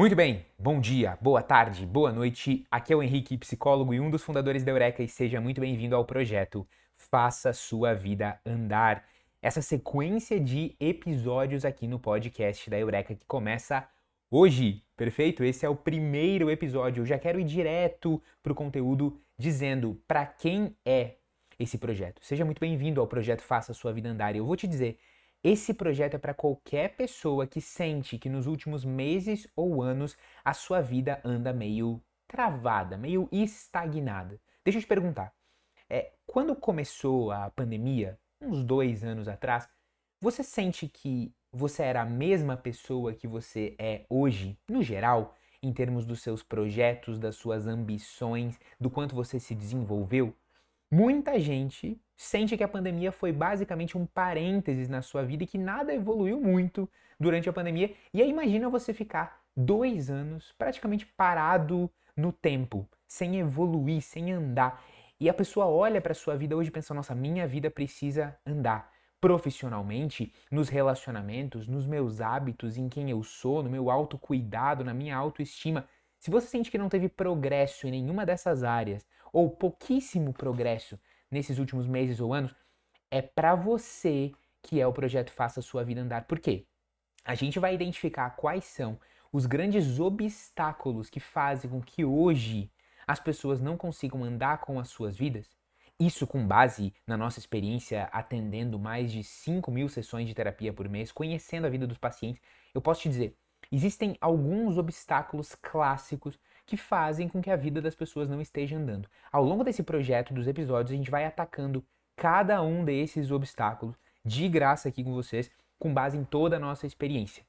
Muito bem, bom dia, boa tarde, boa noite. Aqui é o Henrique, psicólogo e um dos fundadores da Eureka, e seja muito bem-vindo ao projeto Faça Sua Vida Andar. Essa sequência de episódios aqui no podcast da Eureka que começa hoje, perfeito? Esse é o primeiro episódio. Eu já quero ir direto para o conteúdo dizendo para quem é esse projeto. Seja muito bem-vindo ao projeto Faça Sua Vida Andar. E eu vou te dizer, esse projeto é para qualquer pessoa que sente que nos últimos meses ou anos a sua vida anda meio travada, meio estagnada. Deixa eu te perguntar. É, quando começou a pandemia, uns dois anos atrás, você sente que você era a mesma pessoa que você é hoje, no geral, em termos dos seus projetos, das suas ambições, do quanto você se desenvolveu? Muita gente sente que a pandemia foi basicamente um parênteses na sua vida e que nada evoluiu muito durante a pandemia. E aí imagina você ficar dois anos praticamente parado no tempo, sem evoluir, sem andar. E a pessoa olha para sua vida hoje e pensa: nossa, minha vida precisa andar profissionalmente, nos relacionamentos, nos meus hábitos, em quem eu sou, no meu autocuidado, na minha autoestima. Se você sente que não teve progresso em nenhuma dessas áreas, ou pouquíssimo progresso nesses últimos meses ou anos, é para você que é o projeto Faça Sua Vida Andar. Por quê? A gente vai identificar quais são os grandes obstáculos que fazem com que hoje as pessoas não consigam andar com as suas vidas. Isso com base na nossa experiência atendendo mais de 5 mil sessões de terapia por mês, conhecendo a vida dos pacientes, eu posso te dizer, existem alguns obstáculos clássicos que fazem com que a vida das pessoas não esteja andando. Ao longo desse projeto, dos episódios, a gente vai atacando cada um desses obstáculos de graça aqui com vocês, com base em toda a nossa experiência.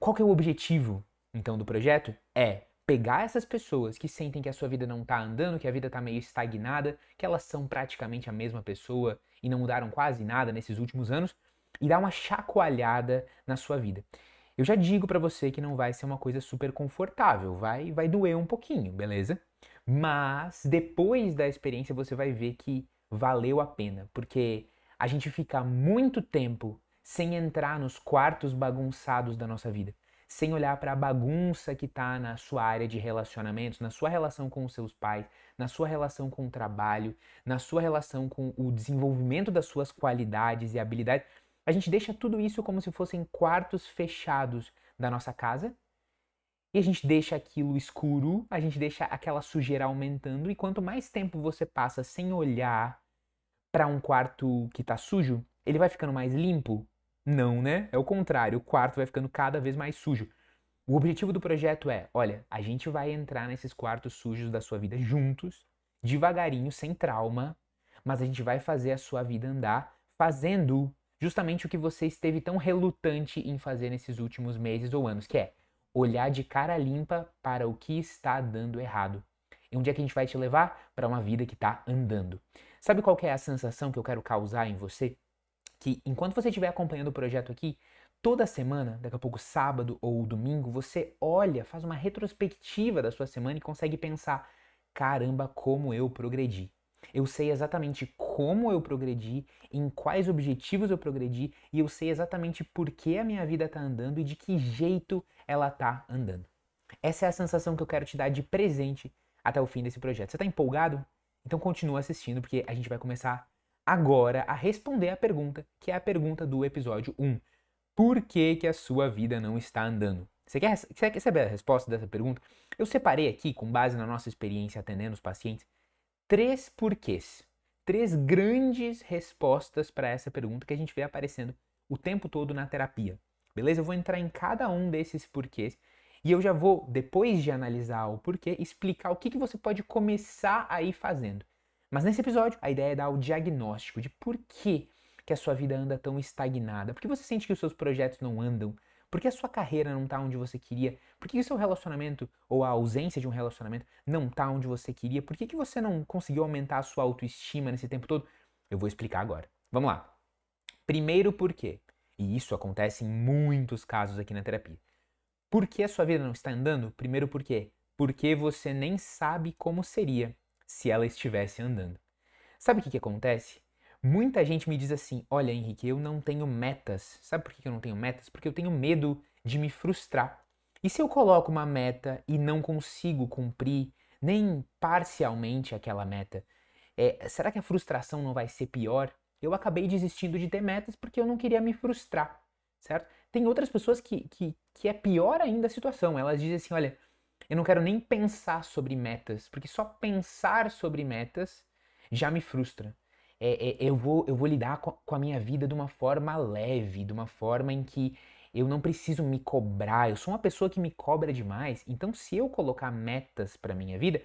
Qual que é o objetivo, então, do projeto? É pegar essas pessoas que sentem que a sua vida não está andando, que a vida está meio estagnada, que elas são praticamente a mesma pessoa e não mudaram quase nada nesses últimos anos, e dar uma chacoalhada na sua vida. Eu já digo para você que não vai ser uma coisa super confortável, vai vai doer um pouquinho, beleza? Mas depois da experiência você vai ver que valeu a pena, porque a gente fica muito tempo sem entrar nos quartos bagunçados da nossa vida, sem olhar para a bagunça que está na sua área de relacionamentos, na sua relação com os seus pais, na sua relação com o trabalho, na sua relação com o desenvolvimento das suas qualidades e habilidades a gente deixa tudo isso como se fossem quartos fechados da nossa casa e a gente deixa aquilo escuro, a gente deixa aquela sujeira aumentando e quanto mais tempo você passa sem olhar para um quarto que está sujo, ele vai ficando mais limpo? Não, né? É o contrário, o quarto vai ficando cada vez mais sujo. O objetivo do projeto é, olha, a gente vai entrar nesses quartos sujos da sua vida juntos, devagarinho, sem trauma, mas a gente vai fazer a sua vida andar fazendo justamente o que você esteve tão relutante em fazer nesses últimos meses ou anos, que é olhar de cara limpa para o que está dando errado. E onde é que a gente vai te levar? Para uma vida que está andando. Sabe qual é a sensação que eu quero causar em você? Que enquanto você estiver acompanhando o projeto aqui, toda semana, daqui a pouco sábado ou domingo, você olha, faz uma retrospectiva da sua semana e consegue pensar: caramba, como eu progredi. Eu sei exatamente como eu progredi, em quais objetivos eu progredi e eu sei exatamente por que a minha vida está andando e de que jeito ela está andando. Essa é a sensação que eu quero te dar de presente até o fim desse projeto. Você está empolgado? Então continua assistindo porque a gente vai começar agora a responder a pergunta, que é a pergunta do episódio 1. Por que, que a sua vida não está andando? Você quer, você quer saber a resposta dessa pergunta? Eu separei aqui, com base na nossa experiência atendendo os pacientes, três porquês, três grandes respostas para essa pergunta que a gente vê aparecendo o tempo todo na terapia. Beleza? Eu vou entrar em cada um desses porquês e eu já vou, depois de analisar o porquê, explicar o que, que você pode começar a ir fazendo. Mas nesse episódio, a ideia é dar o diagnóstico de por que, que a sua vida anda tão estagnada, por que você sente que os seus projetos não andam, por que a sua carreira não está onde você queria? Por que o seu relacionamento ou a ausência de um relacionamento não está onde você queria? Por que, que você não conseguiu aumentar a sua autoestima nesse tempo todo? Eu vou explicar agora. Vamos lá. Primeiro por quê? E isso acontece em muitos casos aqui na terapia. Por que a sua vida não está andando? Primeiro por quê? Porque você nem sabe como seria se ela estivesse andando. Sabe o que, que acontece? Muita gente me diz assim: Olha, Henrique, eu não tenho metas. Sabe por que eu não tenho metas? Porque eu tenho medo de me frustrar. E se eu coloco uma meta e não consigo cumprir nem parcialmente aquela meta, é, será que a frustração não vai ser pior? Eu acabei desistindo de ter metas porque eu não queria me frustrar, certo? Tem outras pessoas que, que, que é pior ainda a situação. Elas dizem assim: olha, eu não quero nem pensar sobre metas, porque só pensar sobre metas já me frustra. É, é, eu, vou, eu vou lidar com, com a minha vida de uma forma leve, de uma forma em que eu não preciso me cobrar. Eu sou uma pessoa que me cobra demais. Então, se eu colocar metas para minha vida,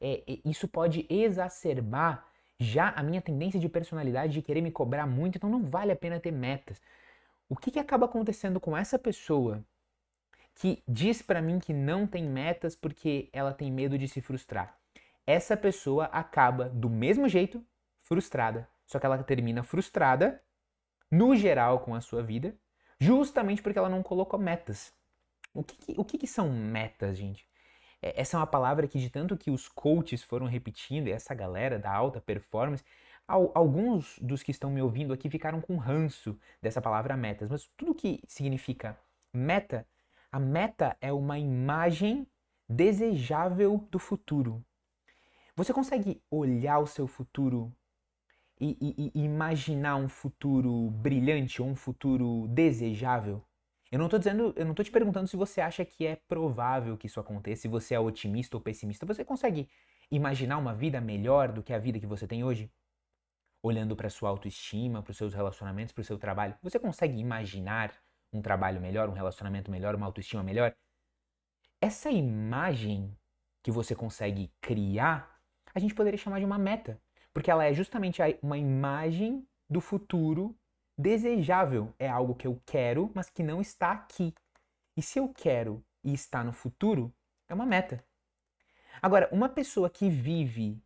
é, é, isso pode exacerbar já a minha tendência de personalidade de querer me cobrar muito. Então, não vale a pena ter metas. O que, que acaba acontecendo com essa pessoa que diz para mim que não tem metas porque ela tem medo de se frustrar? Essa pessoa acaba do mesmo jeito frustrada, só que ela termina frustrada no geral com a sua vida, justamente porque ela não colocou metas. O que, que o que, que são metas, gente? É, essa é uma palavra que de tanto que os coaches foram repetindo, e essa galera da alta performance, Alguns dos que estão me ouvindo aqui ficaram com ranço dessa palavra metas, mas tudo que significa meta, a meta é uma imagem desejável do futuro. Você consegue olhar o seu futuro e, e, imaginar um futuro brilhante ou um futuro desejável? Eu não estou dizendo, eu não estou te perguntando se você acha que é provável que isso aconteça, se você é otimista ou pessimista. Você consegue imaginar uma vida melhor do que a vida que você tem hoje? olhando para sua autoestima, para os seus relacionamentos, para o seu trabalho, você consegue imaginar um trabalho melhor, um relacionamento melhor, uma autoestima melhor? Essa imagem que você consegue criar, a gente poderia chamar de uma meta, porque ela é justamente uma imagem do futuro desejável. É algo que eu quero, mas que não está aqui. E se eu quero e está no futuro, é uma meta. Agora, uma pessoa que vive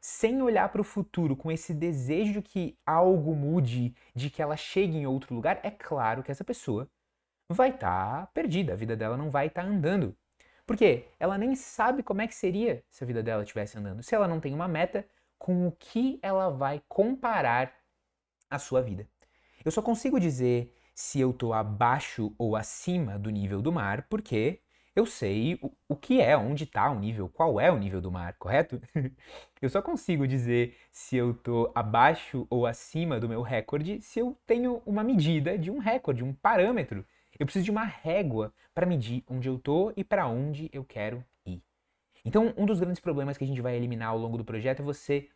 sem olhar para o futuro, com esse desejo de que algo mude, de que ela chegue em outro lugar, é claro que essa pessoa vai estar tá perdida, a vida dela não vai estar tá andando. Por quê? Ela nem sabe como é que seria se a vida dela estivesse andando. Se ela não tem uma meta, com o que ela vai comparar a sua vida. Eu só consigo dizer se eu estou abaixo ou acima do nível do mar, porque eu sei o, o que é, onde está o nível, qual é o nível do mar, correto? eu só consigo dizer se eu estou abaixo ou acima do meu recorde se eu tenho uma medida de um recorde, um parâmetro. Eu preciso de uma régua para medir onde eu estou e para onde eu quero. Então, um dos grandes problemas que a gente vai eliminar ao longo do projeto é você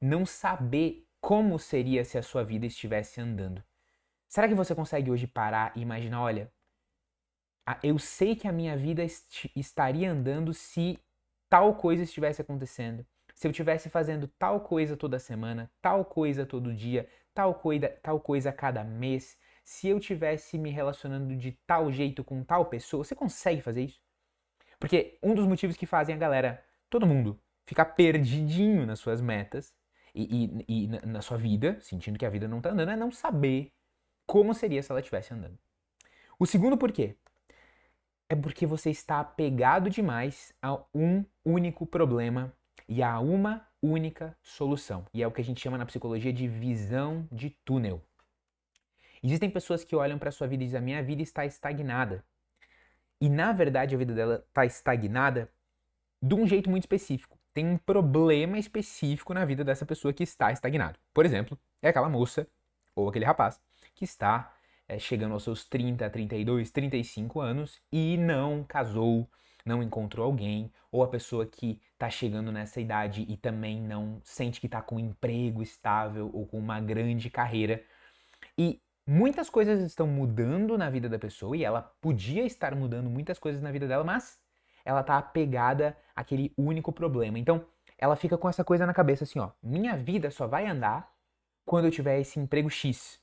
não saber como seria se a sua vida estivesse andando. Será que você consegue hoje parar e imaginar, olha, eu sei que a minha vida est estaria andando se tal coisa estivesse acontecendo. Se eu estivesse fazendo tal coisa toda semana, tal coisa todo dia, tal coisa, tal coisa cada mês, se eu estivesse me relacionando de tal jeito com tal pessoa, você consegue fazer isso? Porque um dos motivos que fazem a galera, todo mundo, ficar perdidinho nas suas metas e, e, e na sua vida, sentindo que a vida não está andando, é não saber como seria se ela estivesse andando. O segundo porquê é porque você está apegado demais a um único problema e a uma única solução. E é o que a gente chama na psicologia de visão de túnel. Existem pessoas que olham para sua vida e dizem: a minha vida está estagnada. E na verdade a vida dela está estagnada de um jeito muito específico. Tem um problema específico na vida dessa pessoa que está estagnado. Por exemplo, é aquela moça ou aquele rapaz que está é, chegando aos seus 30, 32, 35 anos e não casou, não encontrou alguém, ou a pessoa que está chegando nessa idade e também não sente que está com um emprego estável ou com uma grande carreira. E muitas coisas estão mudando na vida da pessoa e ela podia estar mudando muitas coisas na vida dela, mas ela está apegada àquele único problema. Então, ela fica com essa coisa na cabeça assim, ó, minha vida só vai andar quando eu tiver esse emprego X,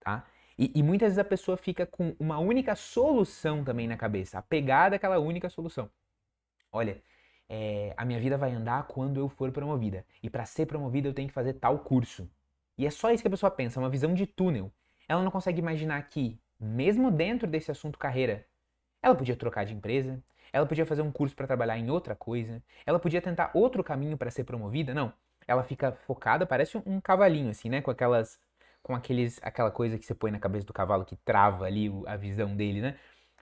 tá? E, e, muitas vezes a pessoa fica com uma única solução também na cabeça, apegada àquela única solução. Olha, é, a minha vida vai andar quando eu for promovida. E para ser promovida eu tenho que fazer tal curso. E é só isso que a pessoa pensa, uma visão de túnel. Ela não consegue imaginar que, mesmo dentro desse assunto carreira, ela podia trocar de empresa, ela podia fazer um curso para trabalhar em outra coisa, ela podia tentar outro caminho para ser promovida. Não. Ela fica focada, parece um cavalinho, assim, né? Com aquelas com aqueles, aquela coisa que você põe na cabeça do cavalo que trava ali a visão dele, né?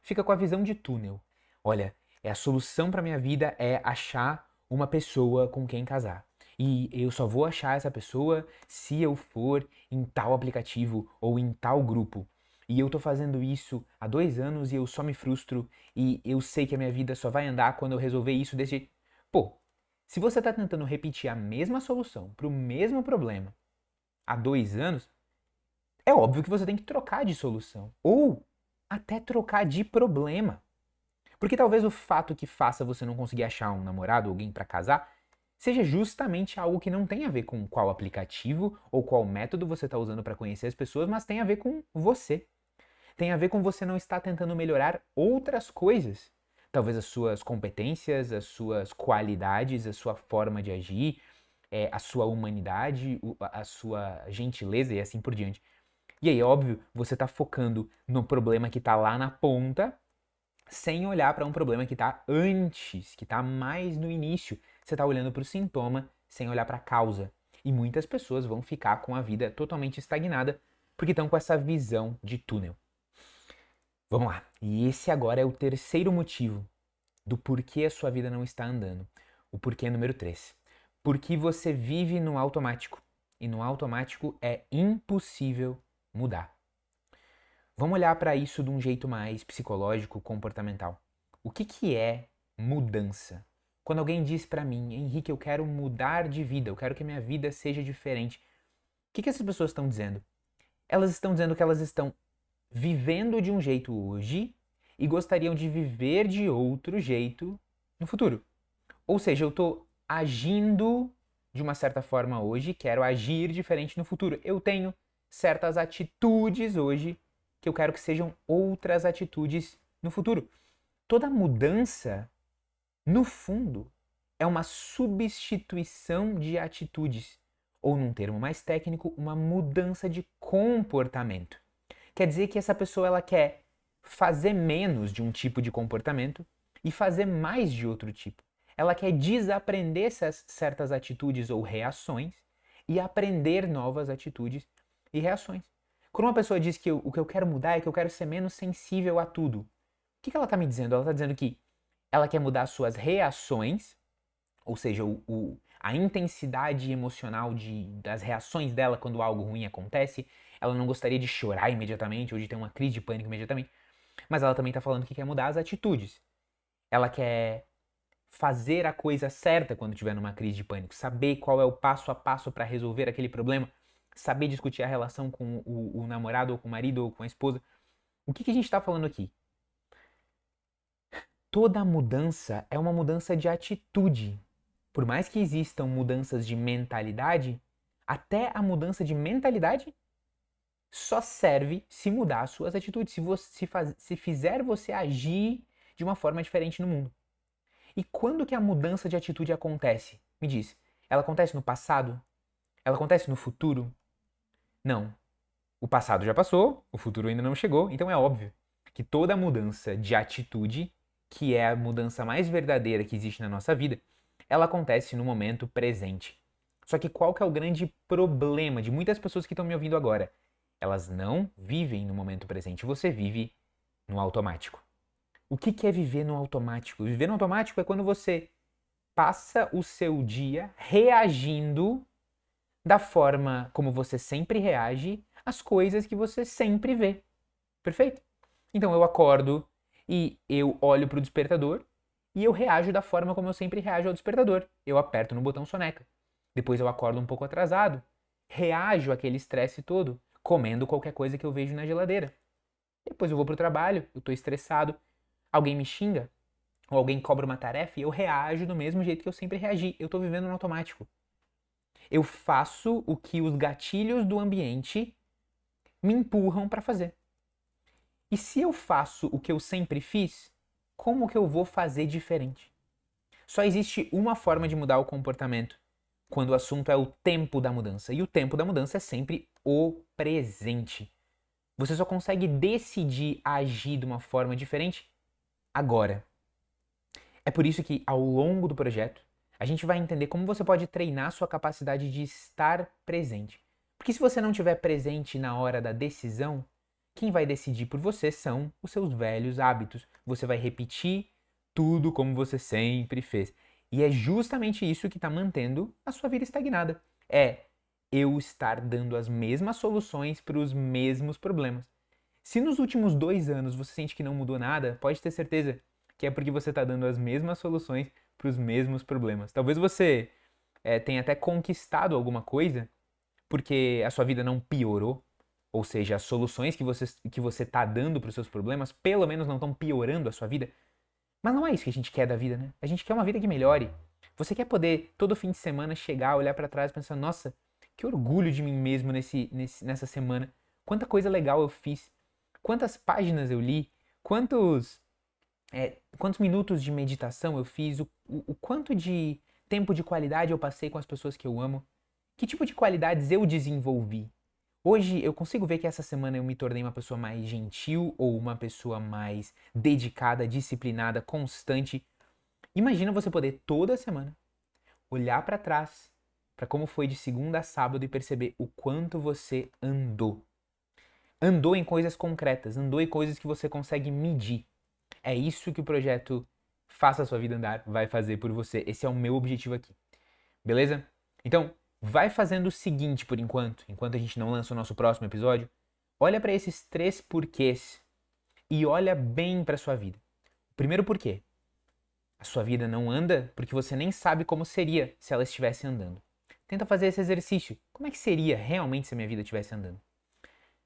fica com a visão de túnel. Olha, é a solução para minha vida é achar uma pessoa com quem casar. E eu só vou achar essa pessoa se eu for em tal aplicativo ou em tal grupo. E eu tô fazendo isso há dois anos e eu só me frustro e eu sei que a minha vida só vai andar quando eu resolver isso desse jeito. Pô, se você está tentando repetir a mesma solução para o mesmo problema há dois anos, é óbvio que você tem que trocar de solução. Ou até trocar de problema. Porque talvez o fato que faça você não conseguir achar um namorado ou alguém para casar seja justamente algo que não tem a ver com qual aplicativo ou qual método você está usando para conhecer as pessoas, mas tem a ver com você. Tem a ver com você não estar tentando melhorar outras coisas. Talvez as suas competências, as suas qualidades, a sua forma de agir, é, a sua humanidade, a sua gentileza e assim por diante. E aí, óbvio, você está focando no problema que está lá na ponta, sem olhar para um problema que está antes, que está mais no início, você está olhando para o sintoma sem olhar para a causa. E muitas pessoas vão ficar com a vida totalmente estagnada porque estão com essa visão de túnel. Vamos lá. E esse agora é o terceiro motivo do porquê a sua vida não está andando. O porquê número 3. Porque você vive no automático. E no automático é impossível mudar. Vamos olhar para isso de um jeito mais psicológico, comportamental. O que, que é mudança? Quando alguém diz para mim, Henrique, eu quero mudar de vida, eu quero que minha vida seja diferente. O que, que essas pessoas estão dizendo? Elas estão dizendo que elas estão vivendo de um jeito hoje e gostariam de viver de outro jeito no futuro. Ou seja, eu estou agindo de uma certa forma hoje, quero agir diferente no futuro. Eu tenho certas atitudes hoje que eu quero que sejam outras atitudes no futuro. Toda mudança no fundo, é uma substituição de atitudes, ou num termo mais técnico, uma mudança de comportamento. Quer dizer que essa pessoa ela quer fazer menos de um tipo de comportamento e fazer mais de outro tipo. Ela quer desaprender essas certas atitudes ou reações e aprender novas atitudes e reações. Quando uma pessoa diz que eu, o que eu quero mudar é que eu quero ser menos sensível a tudo, o que, que ela está me dizendo? Ela está dizendo que ela quer mudar suas reações, ou seja, o, o, a intensidade emocional de, das reações dela quando algo ruim acontece. Ela não gostaria de chorar imediatamente ou de ter uma crise de pânico imediatamente. Mas ela também está falando que quer mudar as atitudes. Ela quer fazer a coisa certa quando estiver numa crise de pânico, saber qual é o passo a passo para resolver aquele problema, saber discutir a relação com o, o, namorado ou com o marido ou com a esposa. O que, que a gente está falando aqui? Toda mudança é uma mudança de atitude. Por mais que existam mudanças de mentalidade, até a mudança de mentalidade só serve se mudar as suas atitudes, se, você, se, faz, se fizer você agir de uma forma diferente no mundo. E quando que a mudança de atitude acontece? Me diz, ela acontece no passado? Ela acontece no futuro? Não. O passado já passou, o futuro ainda não chegou, então é óbvio que toda mudança de atitude que é a mudança mais verdadeira que existe na nossa vida, ela acontece no momento presente. Só que qual que é o grande problema de muitas pessoas que estão me ouvindo agora? Elas não vivem no momento presente, você vive no automático. O que, que é viver no automático? Viver no automático é quando você passa o seu dia reagindo da forma como você sempre reage às coisas que você sempre vê. Perfeito? Então eu acordo, e eu olho para o despertador e eu reajo da forma como eu sempre reajo ao despertador. Eu aperto no botão soneca. Depois eu acordo um pouco atrasado, reajo àquele estresse todo, comendo qualquer coisa que eu vejo na geladeira. Depois eu vou para o trabalho, eu estou estressado, alguém me xinga, ou alguém cobra uma tarefa e eu reajo do mesmo jeito que eu sempre reagi. Eu estou vivendo no automático. Eu faço o que os gatilhos do ambiente me empurram para fazer. E se eu faço o que eu sempre fiz, como que eu vou fazer diferente? Só existe uma forma de mudar o comportamento quando o assunto é o tempo da mudança. E o tempo da mudança é sempre o presente. Você só consegue decidir agir de uma forma diferente agora. É por isso que ao longo do projeto a gente vai entender como você pode treinar sua capacidade de estar presente. Porque se você não estiver presente na hora da decisão, quem vai decidir por você são os seus velhos hábitos. Você vai repetir tudo como você sempre fez. E é justamente isso que está mantendo a sua vida estagnada. É eu estar dando as mesmas soluções para os mesmos problemas. Se nos últimos dois anos você sente que não mudou nada, pode ter certeza que é porque você está dando as mesmas soluções para os mesmos problemas. Talvez você é, tenha até conquistado alguma coisa porque a sua vida não piorou, ou seja, as soluções que você que você está dando para os seus problemas pelo menos não estão piorando a sua vida. Mas não é isso que a gente quer da vida, né? A gente quer uma vida que melhore. Você quer poder todo fim de semana chegar, olhar para trás e pensar: nossa, que orgulho de mim mesmo nesse, nesse, nessa semana. Quanta coisa legal eu fiz quantas páginas eu li, quantos, é, quantos minutos de meditação eu fiz, o, o, o quanto de tempo de qualidade eu passei com as pessoas que eu amo, que tipo de qualidades eu desenvolvi. Hoje eu consigo ver que essa semana eu me tornei uma pessoa mais gentil ou uma pessoa mais dedicada, disciplinada, constante. Imagina você poder toda semana olhar para trás, para como foi de segunda a sábado e perceber o quanto você andou andou em coisas concretas, andou em coisas que você consegue medir. É isso que o projeto Faça a Sua Vida Andar vai fazer por você. Esse é o meu objetivo aqui. Beleza? Então, vai fazendo o seguinte por enquanto, enquanto a gente não lança o nosso próximo episódio. Olha para esses três porquês e olha bem para sua vida. Primeiro porquê. A sua vida não anda porque você nem sabe como seria se ela estivesse andando. Tenta fazer esse exercício. Como é que seria realmente se a minha vida estivesse andando?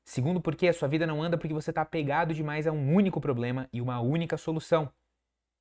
Segundo, porque a sua vida não anda porque você está apegado demais a um único problema e uma única solução.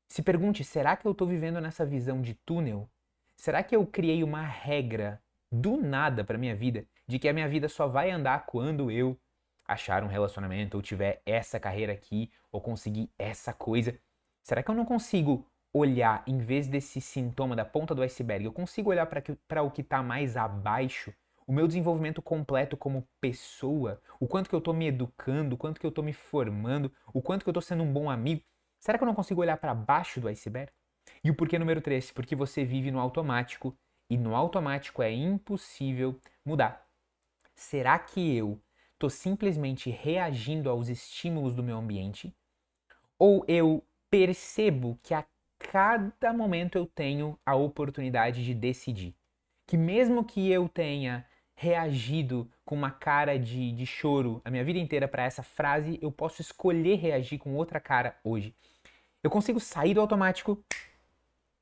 Se pergunte: será que eu estou vivendo nessa visão de túnel? Será que eu criei uma regra do nada para minha vida de que a minha vida só vai andar quando eu achar um relacionamento ou tiver essa carreira aqui ou conseguir essa coisa? Será que eu não consigo olhar em vez desse sintoma da ponta do iceberg? Eu consigo olhar para o que está mais abaixo o meu desenvolvimento completo como pessoa, o quanto que eu estou me educando, o quanto que eu estou me formando, o quanto que eu estou sendo um bom amigo. Será que eu não consigo olhar para baixo do iceberg? E o porquê número 3? Porque você vive no automático e no automático é impossível mudar. Será que eu estou simplesmente reagindo aos estímulos do meu ambiente? Ou eu percebo que a cada momento eu tenho a oportunidade de decidir? Que mesmo que eu tenha reagido com uma cara de, de choro a minha vida inteira para essa frase, eu posso escolher reagir com outra cara hoje. Eu consigo sair do automático,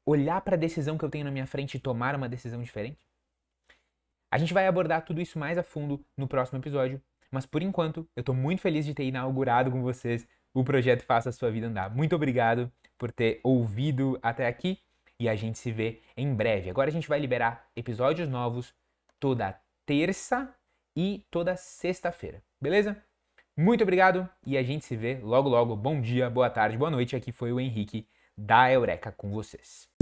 olhar para a decisão que eu tenho na minha frente e tomar uma decisão diferente? A gente vai abordar tudo isso mais a fundo no próximo episódio, mas por enquanto eu estou muito feliz de ter inaugurado com vocês o projeto Faça a Sua Vida Andar. Muito obrigado por ter ouvido até aqui e a gente se vê em breve. Agora a gente vai liberar episódios novos toda terça e toda sexta-feira, beleza? Muito obrigado e a gente se vê logo logo. Bom dia, boa tarde, boa noite. Aqui foi o Henrique da Eureka com vocês.